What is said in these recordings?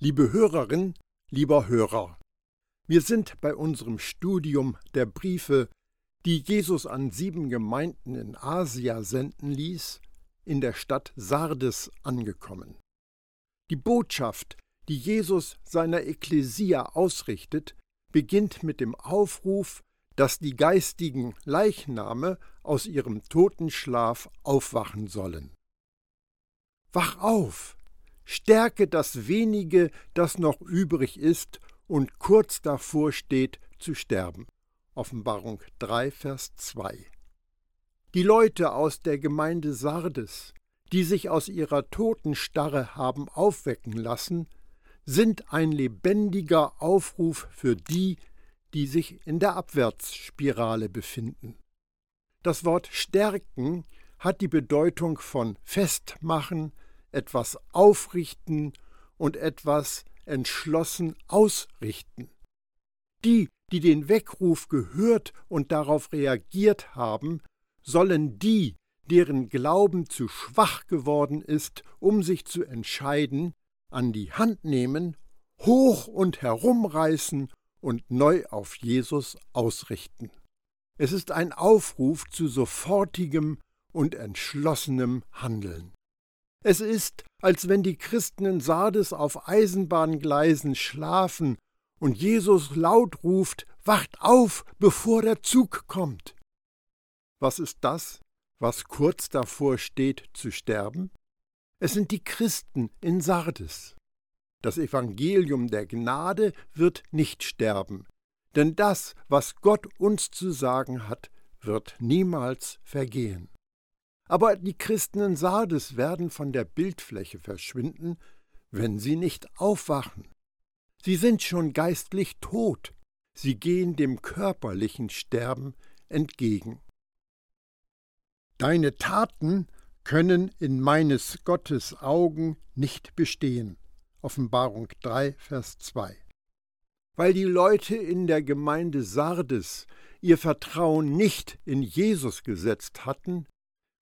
Liebe Hörerin, lieber Hörer, wir sind bei unserem Studium der Briefe, die Jesus an sieben Gemeinden in Asia senden ließ, in der Stadt Sardes angekommen. Die Botschaft, die Jesus seiner Ekklesia ausrichtet, beginnt mit dem Aufruf, dass die geistigen Leichname aus ihrem Totenschlaf aufwachen sollen. Wach auf, stärke das wenige, das noch übrig ist und kurz davor steht zu sterben. Offenbarung 3, Vers 2. Die Leute aus der Gemeinde Sardes, die sich aus ihrer Totenstarre haben aufwecken lassen, sind ein lebendiger Aufruf für die, die sich in der Abwärtsspirale befinden. Das Wort stärken hat die Bedeutung von festmachen, etwas aufrichten und etwas entschlossen ausrichten. Die, die den Weckruf gehört und darauf reagiert haben, sollen die, deren Glauben zu schwach geworden ist, um sich zu entscheiden, an die Hand nehmen, hoch und herumreißen und neu auf Jesus ausrichten. Es ist ein Aufruf zu sofortigem und entschlossenem Handeln. Es ist, als wenn die Christen in Sardes auf Eisenbahngleisen schlafen und Jesus laut ruft, Wacht auf, bevor der Zug kommt. Was ist das, was kurz davor steht zu sterben? Es sind die Christen in Sardes. Das Evangelium der Gnade wird nicht sterben, denn das, was Gott uns zu sagen hat, wird niemals vergehen. Aber die Christen in Sardes werden von der Bildfläche verschwinden, wenn sie nicht aufwachen. Sie sind schon geistlich tot, sie gehen dem körperlichen Sterben entgegen. Deine Taten können in meines Gottes Augen nicht bestehen. Offenbarung 3, Vers 2. Weil die Leute in der Gemeinde Sardes ihr Vertrauen nicht in Jesus gesetzt hatten,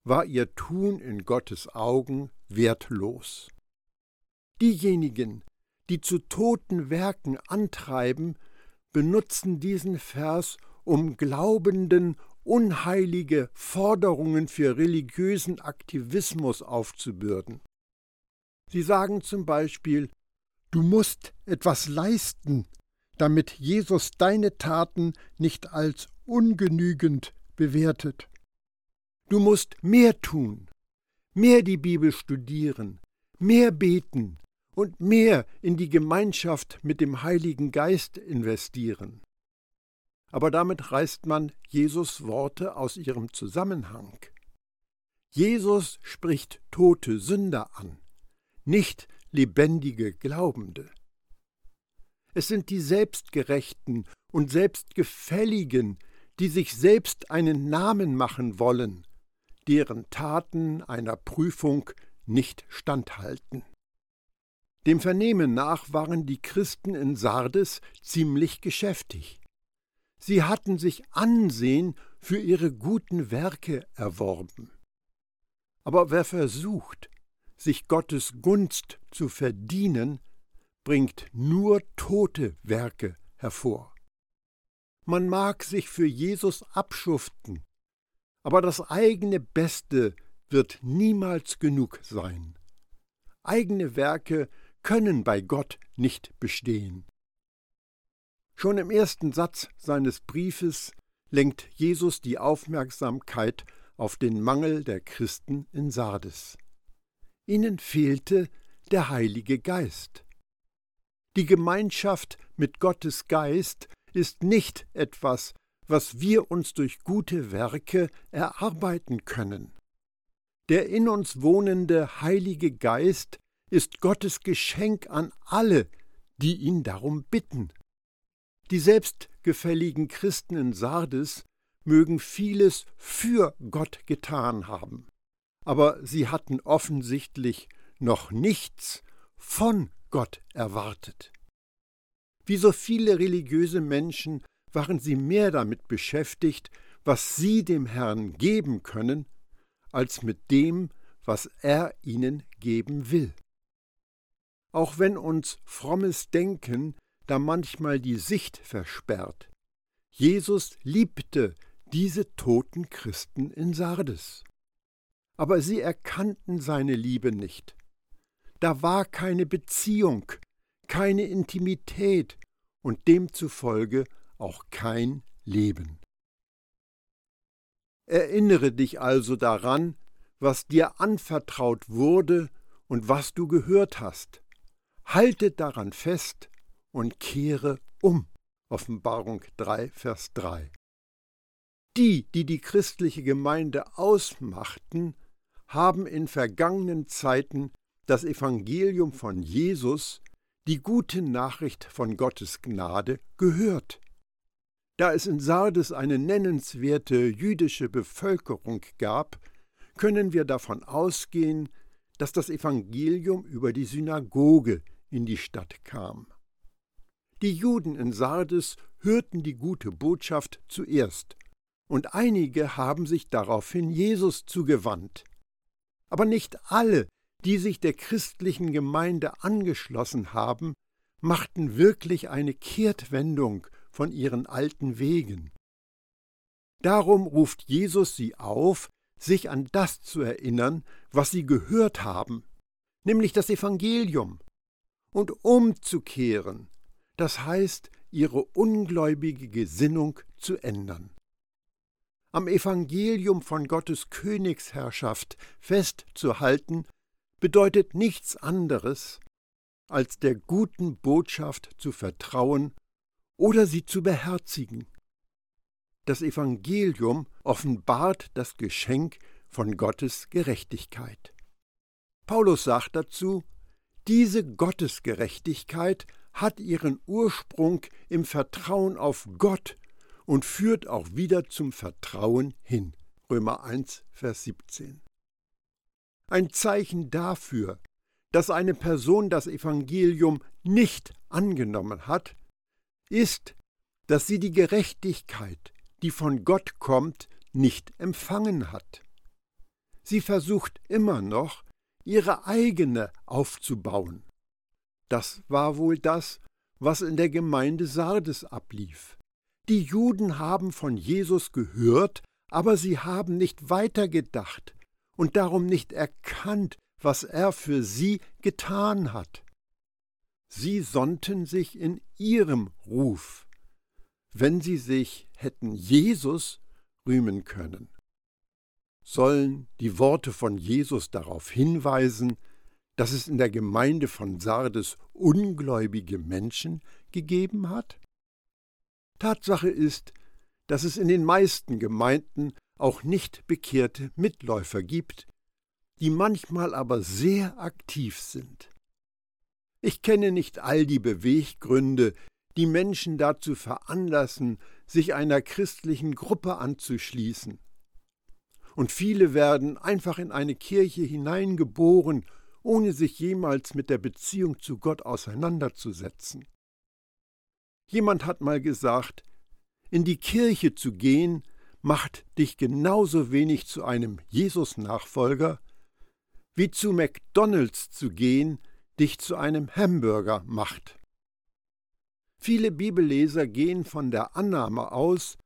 war ihr Tun in Gottes Augen wertlos. Diejenigen, die zu toten Werken antreiben, benutzen diesen Vers, um Glaubenden unheilige Forderungen für religiösen Aktivismus aufzubürden. Sie sagen zum Beispiel, du musst etwas leisten, damit Jesus deine Taten nicht als ungenügend bewertet. Du musst mehr tun, mehr die Bibel studieren, mehr beten und mehr in die Gemeinschaft mit dem Heiligen Geist investieren. Aber damit reißt man Jesus Worte aus ihrem Zusammenhang. Jesus spricht tote Sünder an, nicht lebendige Glaubende. Es sind die Selbstgerechten und Selbstgefälligen, die sich selbst einen Namen machen wollen deren Taten einer Prüfung nicht standhalten. Dem Vernehmen nach waren die Christen in Sardes ziemlich geschäftig. Sie hatten sich Ansehen für ihre guten Werke erworben. Aber wer versucht, sich Gottes Gunst zu verdienen, bringt nur tote Werke hervor. Man mag sich für Jesus abschuften, aber das eigene Beste wird niemals genug sein. Eigene Werke können bei Gott nicht bestehen. Schon im ersten Satz seines Briefes lenkt Jesus die Aufmerksamkeit auf den Mangel der Christen in Sardes. Ihnen fehlte der Heilige Geist. Die Gemeinschaft mit Gottes Geist ist nicht etwas, was wir uns durch gute Werke erarbeiten können. Der in uns wohnende Heilige Geist ist Gottes Geschenk an alle, die ihn darum bitten. Die selbstgefälligen Christen in Sardes mögen vieles für Gott getan haben, aber sie hatten offensichtlich noch nichts von Gott erwartet. Wie so viele religiöse Menschen waren sie mehr damit beschäftigt, was sie dem Herrn geben können, als mit dem, was er ihnen geben will. auch wenn uns frommes Denken da manchmal die Sicht versperrt. Jesus liebte diese toten Christen in Sardes. Aber sie erkannten seine Liebe nicht. Da war keine Beziehung, keine Intimität und demzufolge auch kein Leben. Erinnere dich also daran, was dir anvertraut wurde und was du gehört hast. Halte daran fest und kehre um. Offenbarung 3, Vers 3. Die, die die christliche Gemeinde ausmachten, haben in vergangenen Zeiten das Evangelium von Jesus, die gute Nachricht von Gottes Gnade, gehört. Da es in Sardes eine nennenswerte jüdische Bevölkerung gab, können wir davon ausgehen, dass das Evangelium über die Synagoge in die Stadt kam. Die Juden in Sardes hörten die gute Botschaft zuerst, und einige haben sich daraufhin Jesus zugewandt. Aber nicht alle, die sich der christlichen Gemeinde angeschlossen haben, machten wirklich eine Kehrtwendung von ihren alten Wegen. Darum ruft Jesus sie auf, sich an das zu erinnern, was sie gehört haben, nämlich das Evangelium, und umzukehren, das heißt, ihre ungläubige Gesinnung zu ändern. Am Evangelium von Gottes Königsherrschaft festzuhalten, bedeutet nichts anderes, als der guten Botschaft zu vertrauen oder sie zu beherzigen. Das Evangelium offenbart das Geschenk von Gottes Gerechtigkeit. Paulus sagt dazu, diese Gottesgerechtigkeit hat ihren Ursprung im Vertrauen auf Gott und führt auch wieder zum Vertrauen hin. Römer 1, Vers 17. Ein Zeichen dafür, dass eine Person das Evangelium nicht angenommen hat, ist, dass sie die Gerechtigkeit, die von Gott kommt, nicht empfangen hat. Sie versucht immer noch, ihre eigene aufzubauen. Das war wohl das, was in der Gemeinde Sardes ablief. Die Juden haben von Jesus gehört, aber sie haben nicht weitergedacht und darum nicht erkannt, was er für sie getan hat. Sie sonnten sich in ihrem Ruf, wenn sie sich hätten Jesus rühmen können. Sollen die Worte von Jesus darauf hinweisen, dass es in der Gemeinde von Sardes ungläubige Menschen gegeben hat? Tatsache ist, dass es in den meisten Gemeinden auch nicht bekehrte Mitläufer gibt, die manchmal aber sehr aktiv sind. Ich kenne nicht all die Beweggründe, die Menschen dazu veranlassen, sich einer christlichen Gruppe anzuschließen. Und viele werden einfach in eine Kirche hineingeboren, ohne sich jemals mit der Beziehung zu Gott auseinanderzusetzen. Jemand hat mal gesagt, in die Kirche zu gehen, macht dich genauso wenig zu einem Jesus-Nachfolger, wie zu McDonalds zu gehen, dich zu einem Hamburger macht. Viele Bibelleser gehen von der Annahme aus,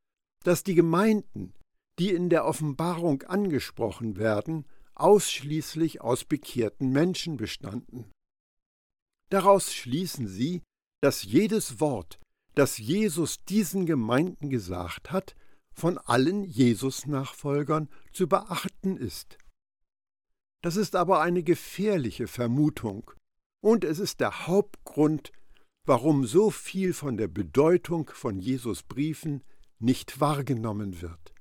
dass die Gemeinden, die in der Offenbarung angesprochen werden, ausschließlich aus bekehrten Menschen bestanden. Daraus schließen sie, dass jedes Wort, das Jesus diesen Gemeinden gesagt hat, von allen Jesus-Nachfolgern zu beachten ist. Das ist aber eine gefährliche Vermutung, und es ist der Hauptgrund, warum so viel von der Bedeutung von Jesus Briefen nicht wahrgenommen wird.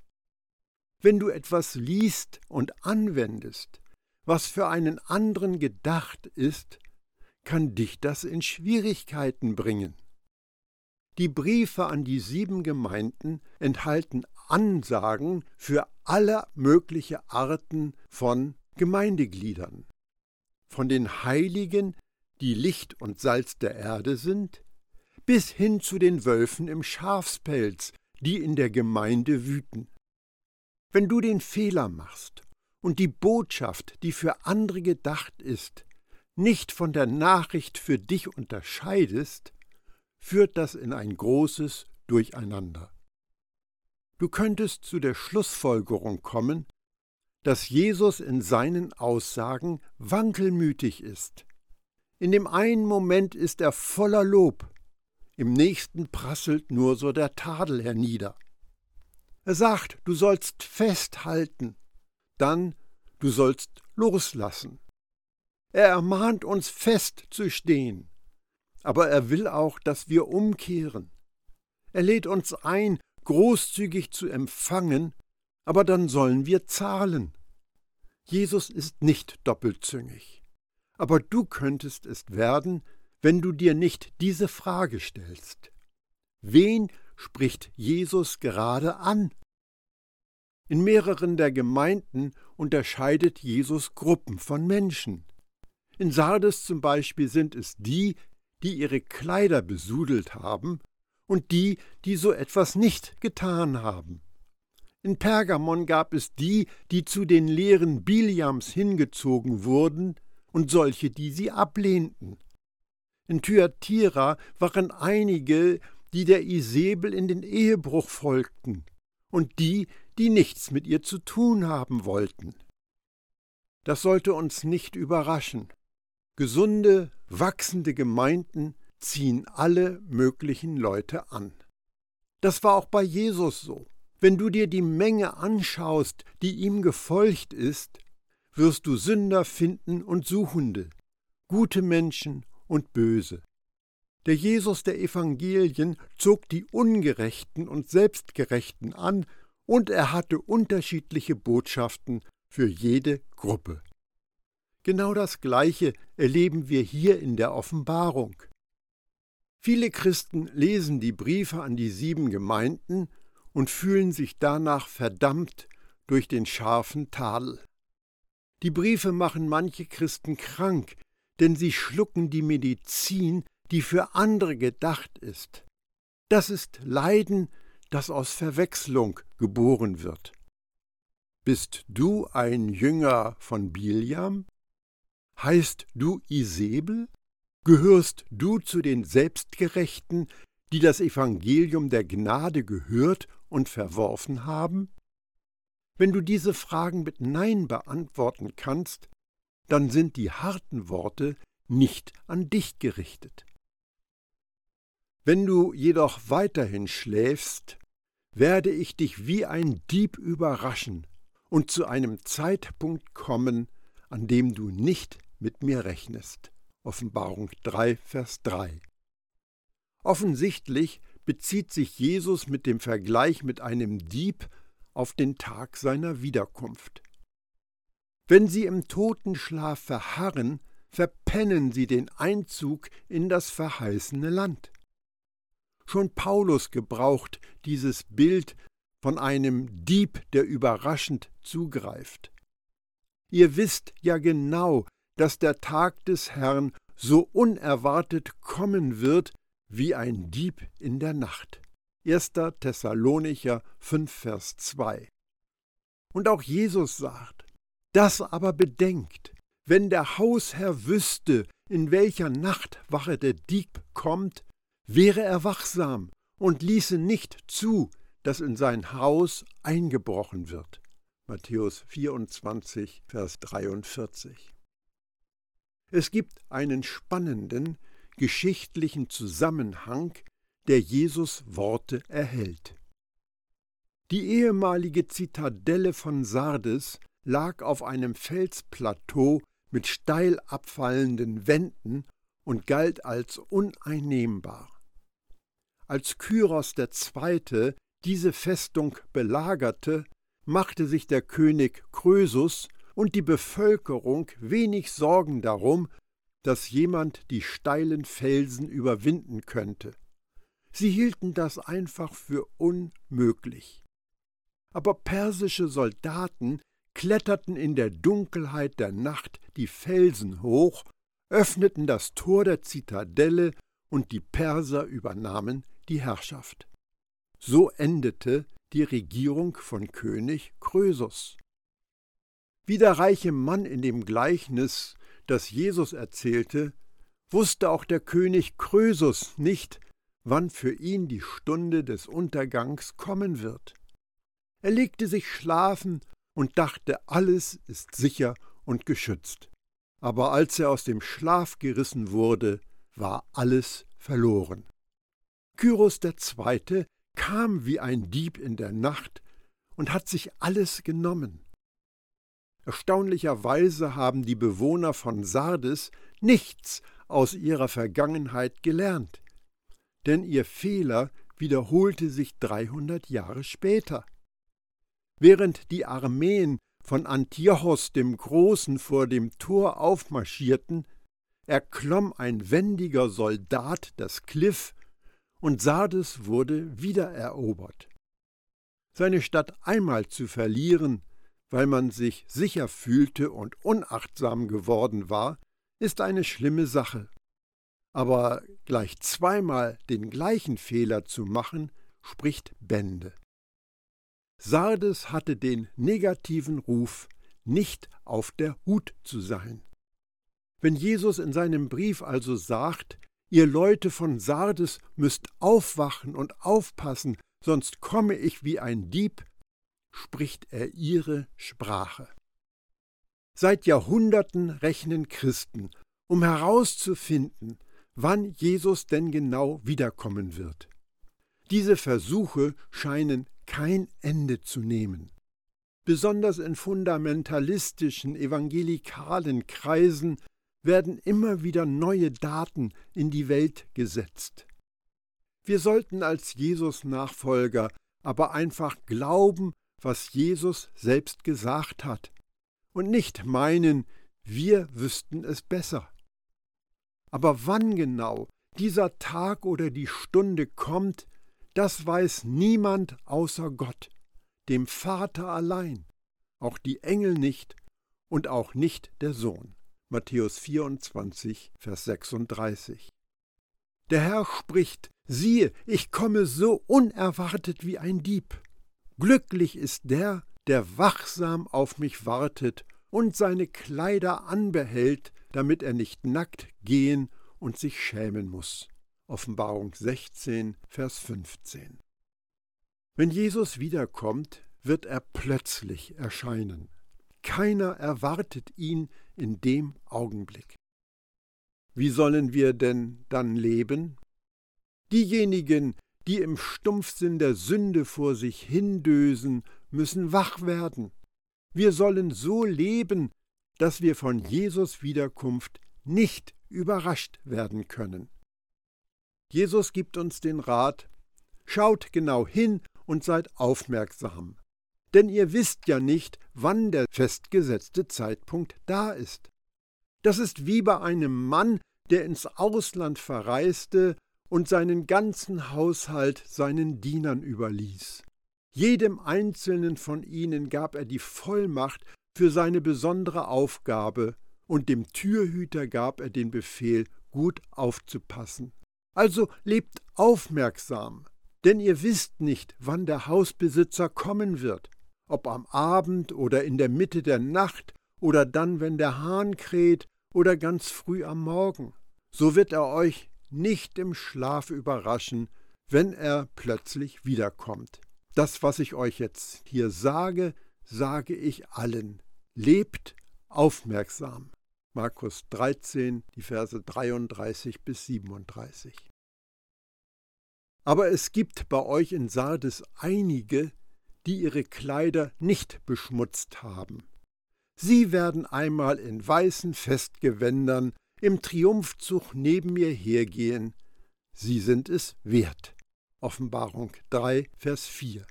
Wenn du etwas liest und anwendest, was für einen anderen gedacht ist, kann dich das in Schwierigkeiten bringen. Die Briefe an die sieben Gemeinden enthalten Ansagen für alle mögliche Arten von Gemeindegliedern. Von den Heiligen die Licht und Salz der Erde sind, bis hin zu den Wölfen im Schafspelz, die in der Gemeinde wüten. Wenn du den Fehler machst und die Botschaft, die für andere gedacht ist, nicht von der Nachricht für dich unterscheidest, führt das in ein großes Durcheinander. Du könntest zu der Schlussfolgerung kommen, dass Jesus in seinen Aussagen wankelmütig ist. In dem einen Moment ist er voller Lob, im nächsten prasselt nur so der Tadel hernieder. Er sagt, du sollst festhalten, dann du sollst loslassen. Er ermahnt uns festzustehen, aber er will auch, dass wir umkehren. Er lädt uns ein, großzügig zu empfangen, aber dann sollen wir zahlen. Jesus ist nicht doppelzüngig. Aber du könntest es werden, wenn du dir nicht diese Frage stellst. Wen spricht Jesus gerade an? In mehreren der Gemeinden unterscheidet Jesus Gruppen von Menschen. In Sardes zum Beispiel sind es die, die ihre Kleider besudelt haben, und die, die so etwas nicht getan haben. In Pergamon gab es die, die zu den Lehren Biliams hingezogen wurden, und solche, die sie ablehnten. In Thyatira waren einige, die der Isabel in den Ehebruch folgten, und die, die nichts mit ihr zu tun haben wollten. Das sollte uns nicht überraschen. Gesunde, wachsende Gemeinden ziehen alle möglichen Leute an. Das war auch bei Jesus so. Wenn du dir die Menge anschaust, die ihm gefolgt ist, wirst du Sünder finden und Suchende, gute Menschen und böse. Der Jesus der Evangelien zog die Ungerechten und Selbstgerechten an, und er hatte unterschiedliche Botschaften für jede Gruppe. Genau das Gleiche erleben wir hier in der Offenbarung. Viele Christen lesen die Briefe an die sieben Gemeinden und fühlen sich danach verdammt durch den scharfen Tadel. Die Briefe machen manche Christen krank, denn sie schlucken die Medizin, die für andere gedacht ist. Das ist Leiden, das aus Verwechslung geboren wird. Bist du ein Jünger von Biliam? Heißt du Isabel? Gehörst du zu den Selbstgerechten, die das Evangelium der Gnade gehört und verworfen haben? Wenn du diese Fragen mit Nein beantworten kannst, dann sind die harten Worte nicht an dich gerichtet. Wenn du jedoch weiterhin schläfst, werde ich dich wie ein Dieb überraschen und zu einem Zeitpunkt kommen, an dem du nicht mit mir rechnest. Offenbarung 3, Vers 3. Offensichtlich bezieht sich Jesus mit dem Vergleich mit einem Dieb auf den Tag seiner Wiederkunft. Wenn sie im Totenschlaf verharren, verpennen sie den Einzug in das verheißene Land. Schon Paulus gebraucht dieses Bild von einem Dieb, der überraschend zugreift. Ihr wisst ja genau, dass der Tag des Herrn so unerwartet kommen wird wie ein Dieb in der Nacht. 1. Thessalonicher 5, Vers 2. Und auch Jesus sagt, das aber bedenkt, wenn der Hausherr wüsste, in welcher Nachtwache der Dieb kommt, wäre er wachsam und ließe nicht zu, dass in sein Haus eingebrochen wird. Matthäus 24, Vers 43. Es gibt einen spannenden geschichtlichen Zusammenhang, der Jesus Worte erhält. Die ehemalige Zitadelle von Sardes lag auf einem Felsplateau mit steil abfallenden Wänden und galt als uneinnehmbar. Als Kyros II. diese Festung belagerte, machte sich der König Krösus und die Bevölkerung wenig Sorgen darum, dass jemand die steilen Felsen überwinden könnte. Sie hielten das einfach für unmöglich. Aber persische Soldaten kletterten in der Dunkelheit der Nacht die Felsen hoch, öffneten das Tor der Zitadelle und die Perser übernahmen die Herrschaft. So endete die Regierung von König Krösus. Wie der reiche Mann in dem Gleichnis, das Jesus erzählte, wusste auch der König Krösus nicht, wann für ihn die Stunde des Untergangs kommen wird. Er legte sich schlafen und dachte, alles ist sicher und geschützt. Aber als er aus dem Schlaf gerissen wurde, war alles verloren. Kyros II. kam wie ein Dieb in der Nacht und hat sich alles genommen. Erstaunlicherweise haben die Bewohner von Sardes nichts aus ihrer Vergangenheit gelernt, denn ihr Fehler wiederholte sich 300 Jahre später. Während die Armeen von Antiochos dem Großen vor dem Tor aufmarschierten, erklomm ein wendiger Soldat das Kliff und Sardes wurde wiedererobert. Seine Stadt einmal zu verlieren, weil man sich sicher fühlte und unachtsam geworden war, ist eine schlimme Sache. Aber gleich zweimal den gleichen Fehler zu machen, spricht Bände. Sardes hatte den negativen Ruf, nicht auf der Hut zu sein. Wenn Jesus in seinem Brief also sagt, ihr Leute von Sardes müsst aufwachen und aufpassen, sonst komme ich wie ein Dieb, spricht er ihre Sprache. Seit Jahrhunderten rechnen Christen, um herauszufinden, wann Jesus denn genau wiederkommen wird. Diese Versuche scheinen kein Ende zu nehmen. Besonders in fundamentalistischen evangelikalen Kreisen werden immer wieder neue Daten in die Welt gesetzt. Wir sollten als Jesus-Nachfolger aber einfach glauben, was Jesus selbst gesagt hat, und nicht meinen, wir wüssten es besser. Aber wann genau dieser Tag oder die Stunde kommt, das weiß niemand außer Gott, dem Vater allein, auch die Engel nicht und auch nicht der Sohn. Matthäus 24, Vers 36. Der Herr spricht, siehe, ich komme so unerwartet wie ein Dieb. Glücklich ist der, der wachsam auf mich wartet und seine Kleider anbehält, damit er nicht nackt gehen und sich schämen muss. Offenbarung 16, Vers 15. Wenn Jesus wiederkommt, wird er plötzlich erscheinen. Keiner erwartet ihn in dem Augenblick. Wie sollen wir denn dann leben? Diejenigen, die im Stumpfsinn der Sünde vor sich hindösen, müssen wach werden. Wir sollen so leben, dass wir von Jesus Wiederkunft nicht überrascht werden können. Jesus gibt uns den Rat, schaut genau hin und seid aufmerksam, denn ihr wisst ja nicht, wann der festgesetzte Zeitpunkt da ist. Das ist wie bei einem Mann, der ins Ausland verreiste und seinen ganzen Haushalt seinen Dienern überließ. Jedem einzelnen von ihnen gab er die Vollmacht für seine besondere Aufgabe, und dem Türhüter gab er den Befehl, gut aufzupassen. Also lebt aufmerksam, denn ihr wisst nicht, wann der Hausbesitzer kommen wird, ob am Abend oder in der Mitte der Nacht oder dann, wenn der Hahn kräht oder ganz früh am Morgen. So wird er euch nicht im Schlaf überraschen, wenn er plötzlich wiederkommt. Das, was ich euch jetzt hier sage, sage ich allen. Lebt aufmerksam. Markus 13, die Verse 33 bis 37. Aber es gibt bei euch in Sardes einige, die ihre Kleider nicht beschmutzt haben. Sie werden einmal in weißen Festgewändern im Triumphzug neben mir hergehen. Sie sind es wert. Offenbarung 3, Vers 4.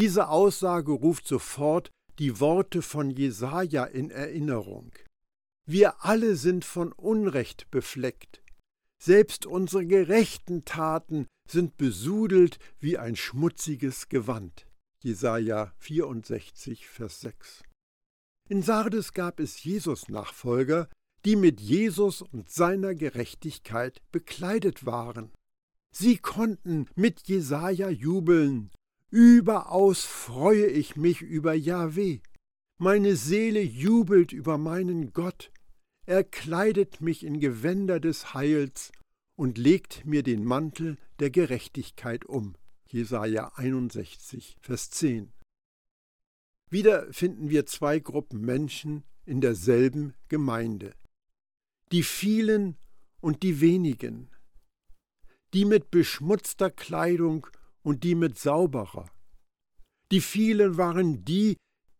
Diese Aussage ruft sofort die Worte von Jesaja in Erinnerung. Wir alle sind von Unrecht befleckt. Selbst unsere gerechten Taten sind besudelt wie ein schmutziges Gewand. Jesaja 64, Vers 6. In Sardes gab es Jesus-Nachfolger, die mit Jesus und seiner Gerechtigkeit bekleidet waren. Sie konnten mit Jesaja jubeln. Überaus freue ich mich über Jahweh. Meine Seele jubelt über meinen Gott. Er kleidet mich in Gewänder des Heils und legt mir den Mantel der Gerechtigkeit um. Jesaja 61, Vers 10. Wieder finden wir zwei Gruppen Menschen in derselben Gemeinde. Die vielen und die wenigen. Die mit beschmutzter Kleidung und die mit sauberer. Die vielen waren die,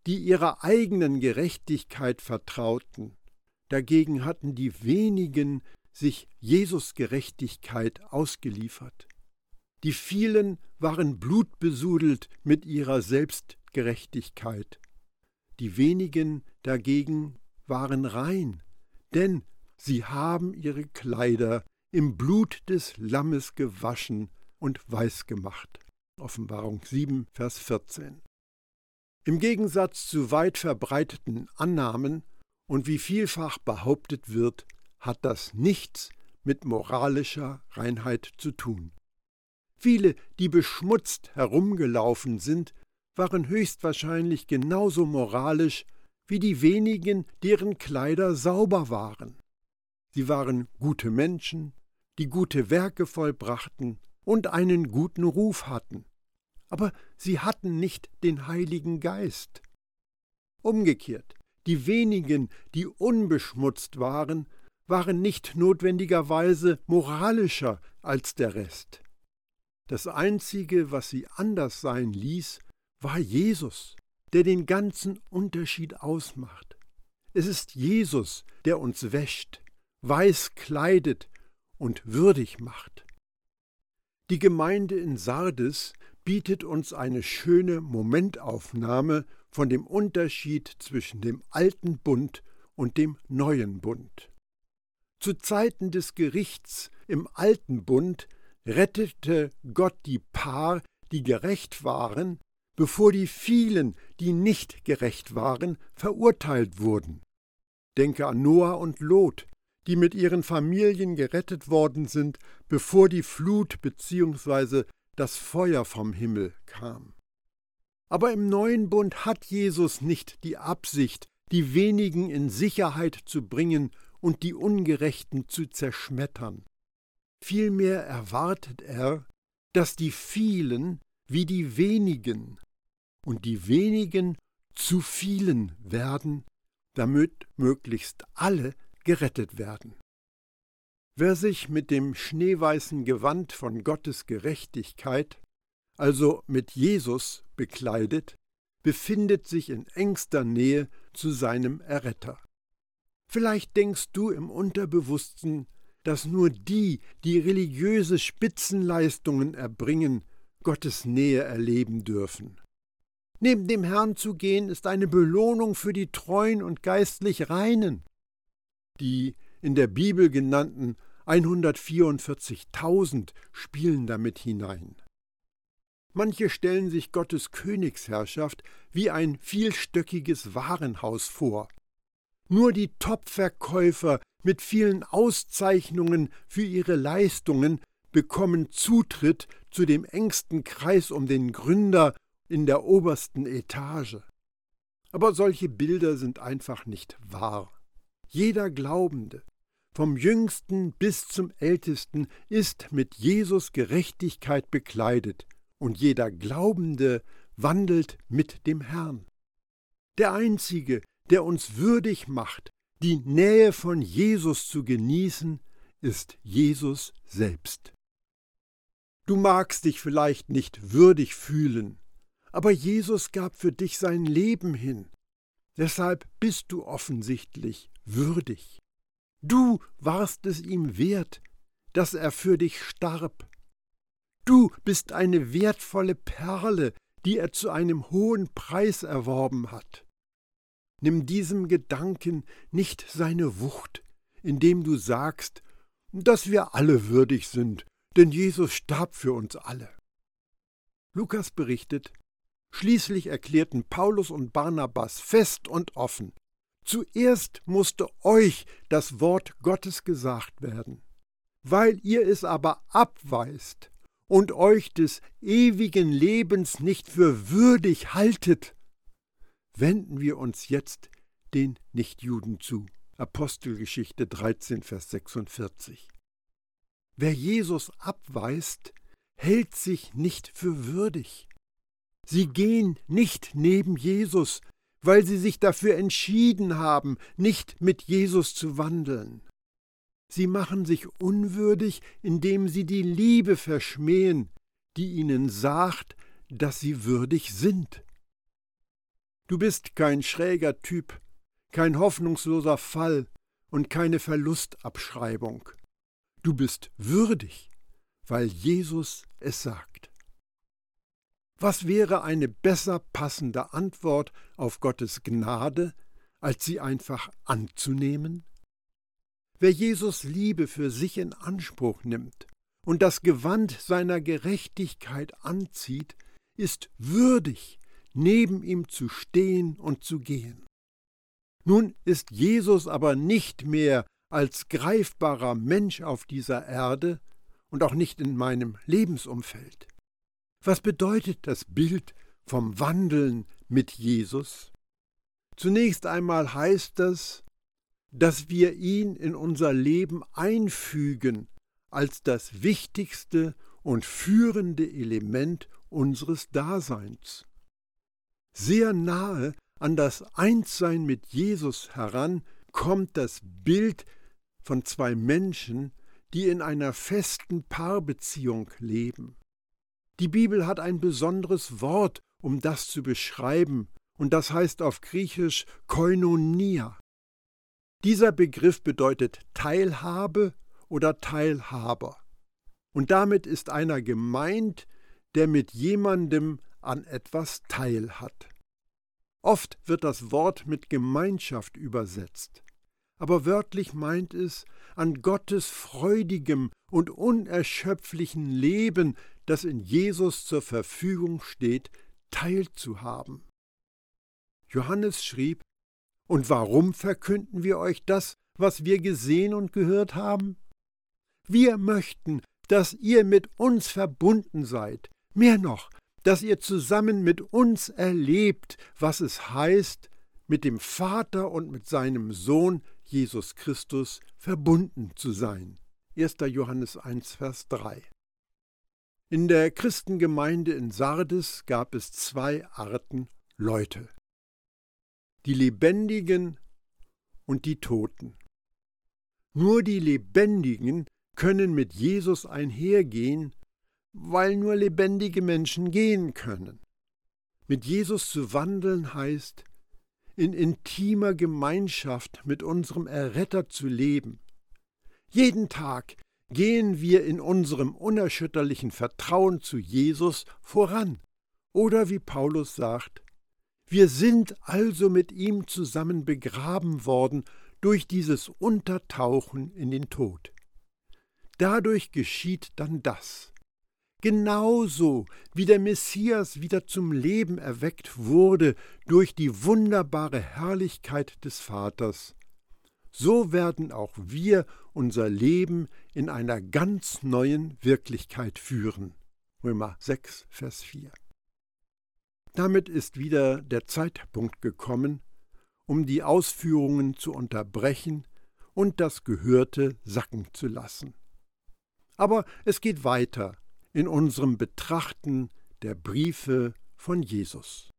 die ihrer eigenen Gerechtigkeit vertrauten. Dagegen hatten die wenigen sich Jesus Gerechtigkeit ausgeliefert. Die vielen waren blutbesudelt mit ihrer Selbstgerechtigkeit. Die wenigen dagegen waren rein, denn sie haben ihre Kleider im Blut des Lammes gewaschen und weiß gemacht. Offenbarung 7, Vers 14. Im Gegensatz zu weit verbreiteten Annahmen und wie vielfach behauptet wird, hat das nichts mit moralischer Reinheit zu tun. Viele, die beschmutzt herumgelaufen sind, waren höchstwahrscheinlich genauso moralisch wie die wenigen, deren Kleider sauber waren. Sie waren gute Menschen, die gute Werke vollbrachten und einen guten Ruf hatten. Aber sie hatten nicht den Heiligen Geist. Umgekehrt, die wenigen, die unbeschmutzt waren, waren nicht notwendigerweise moralischer als der Rest. Das Einzige, was sie anders sein ließ, war Jesus, der den ganzen Unterschied ausmacht. Es ist Jesus, der uns wäscht, weiß kleidet und würdig macht. Die Gemeinde in Sardes bietet uns eine schöne Momentaufnahme von dem Unterschied zwischen dem alten Bund und dem neuen Bund. Zu Zeiten des Gerichts im alten Bund rettete Gott die Paar, die gerecht waren, bevor die vielen, die nicht gerecht waren, verurteilt wurden. Denke an Noah und Lot, die mit ihren Familien gerettet worden sind, bevor die Flut bzw. das Feuer vom Himmel kam. Aber im neuen Bund hat Jesus nicht die Absicht, die wenigen in Sicherheit zu bringen und die Ungerechten zu zerschmettern. Vielmehr erwartet er, dass die vielen wie die wenigen und die wenigen zu vielen werden, damit möglichst alle gerettet werden. Wer sich mit dem schneeweißen Gewand von Gottes Gerechtigkeit also mit Jesus bekleidet, befindet sich in engster Nähe zu seinem Erretter. Vielleicht denkst du im Unterbewussten, dass nur die, die religiöse Spitzenleistungen erbringen, Gottes Nähe erleben dürfen. Neben dem Herrn zu gehen ist eine Belohnung für die treuen und geistlich Reinen. Die in der Bibel genannten 144.000 spielen damit hinein. Manche stellen sich Gottes Königsherrschaft wie ein vielstöckiges Warenhaus vor. Nur die Topverkäufer mit vielen Auszeichnungen für ihre Leistungen bekommen Zutritt zu dem engsten Kreis um den Gründer in der obersten Etage. Aber solche Bilder sind einfach nicht wahr. Jeder Glaubende, vom jüngsten bis zum ältesten, ist mit Jesus Gerechtigkeit bekleidet, und jeder Glaubende wandelt mit dem Herrn. Der Einzige, der uns würdig macht, die Nähe von Jesus zu genießen, ist Jesus selbst. Du magst dich vielleicht nicht würdig fühlen, aber Jesus gab für dich sein Leben hin. Deshalb bist du offensichtlich würdig. Du warst es ihm wert, dass er für dich starb. Du bist eine wertvolle Perle, die er zu einem hohen Preis erworben hat. Nimm diesem Gedanken nicht seine Wucht, indem du sagst, dass wir alle würdig sind, denn Jesus starb für uns alle. Lukas berichtet, schließlich erklärten Paulus und Barnabas fest und offen, zuerst musste euch das Wort Gottes gesagt werden. Weil ihr es aber abweist, und euch des ewigen Lebens nicht für würdig haltet, wenden wir uns jetzt den Nichtjuden zu. Apostelgeschichte 13, Vers 46. Wer Jesus abweist, hält sich nicht für würdig. Sie gehen nicht neben Jesus, weil sie sich dafür entschieden haben, nicht mit Jesus zu wandeln. Sie machen sich unwürdig, indem sie die Liebe verschmähen, die ihnen sagt, dass sie würdig sind. Du bist kein schräger Typ, kein hoffnungsloser Fall und keine Verlustabschreibung. Du bist würdig, weil Jesus es sagt. Was wäre eine besser passende Antwort auf Gottes Gnade, als sie einfach anzunehmen? Wer Jesus Liebe für sich in Anspruch nimmt und das Gewand seiner Gerechtigkeit anzieht, ist würdig, neben ihm zu stehen und zu gehen. Nun ist Jesus aber nicht mehr als greifbarer Mensch auf dieser Erde und auch nicht in meinem Lebensumfeld. Was bedeutet das Bild vom Wandeln mit Jesus? Zunächst einmal heißt das, dass wir ihn in unser Leben einfügen als das wichtigste und führende Element unseres Daseins. Sehr nahe an das Einssein mit Jesus heran kommt das Bild von zwei Menschen, die in einer festen Paarbeziehung leben. Die Bibel hat ein besonderes Wort, um das zu beschreiben, und das heißt auf Griechisch Koinonia. Dieser Begriff bedeutet Teilhabe oder Teilhaber. Und damit ist einer gemeint, der mit jemandem an etwas teilhat. Oft wird das Wort mit Gemeinschaft übersetzt, aber wörtlich meint es an Gottes freudigem und unerschöpflichen Leben, das in Jesus zur Verfügung steht, teilzuhaben. Johannes schrieb, und warum verkünden wir euch das, was wir gesehen und gehört haben? Wir möchten, dass ihr mit uns verbunden seid, mehr noch, dass ihr zusammen mit uns erlebt, was es heißt, mit dem Vater und mit seinem Sohn Jesus Christus verbunden zu sein. 1. Johannes 1, Vers 3. In der Christengemeinde in Sardes gab es zwei Arten Leute die Lebendigen und die Toten. Nur die Lebendigen können mit Jesus einhergehen, weil nur lebendige Menschen gehen können. Mit Jesus zu wandeln heißt, in intimer Gemeinschaft mit unserem Erretter zu leben. Jeden Tag gehen wir in unserem unerschütterlichen Vertrauen zu Jesus voran. Oder wie Paulus sagt, wir sind also mit ihm zusammen begraben worden durch dieses Untertauchen in den Tod. Dadurch geschieht dann das. Genauso wie der Messias wieder zum Leben erweckt wurde durch die wunderbare Herrlichkeit des Vaters, so werden auch wir unser Leben in einer ganz neuen Wirklichkeit führen. Römer 6, Vers 4. Damit ist wieder der Zeitpunkt gekommen, um die Ausführungen zu unterbrechen und das Gehörte sacken zu lassen. Aber es geht weiter in unserem Betrachten der Briefe von Jesus.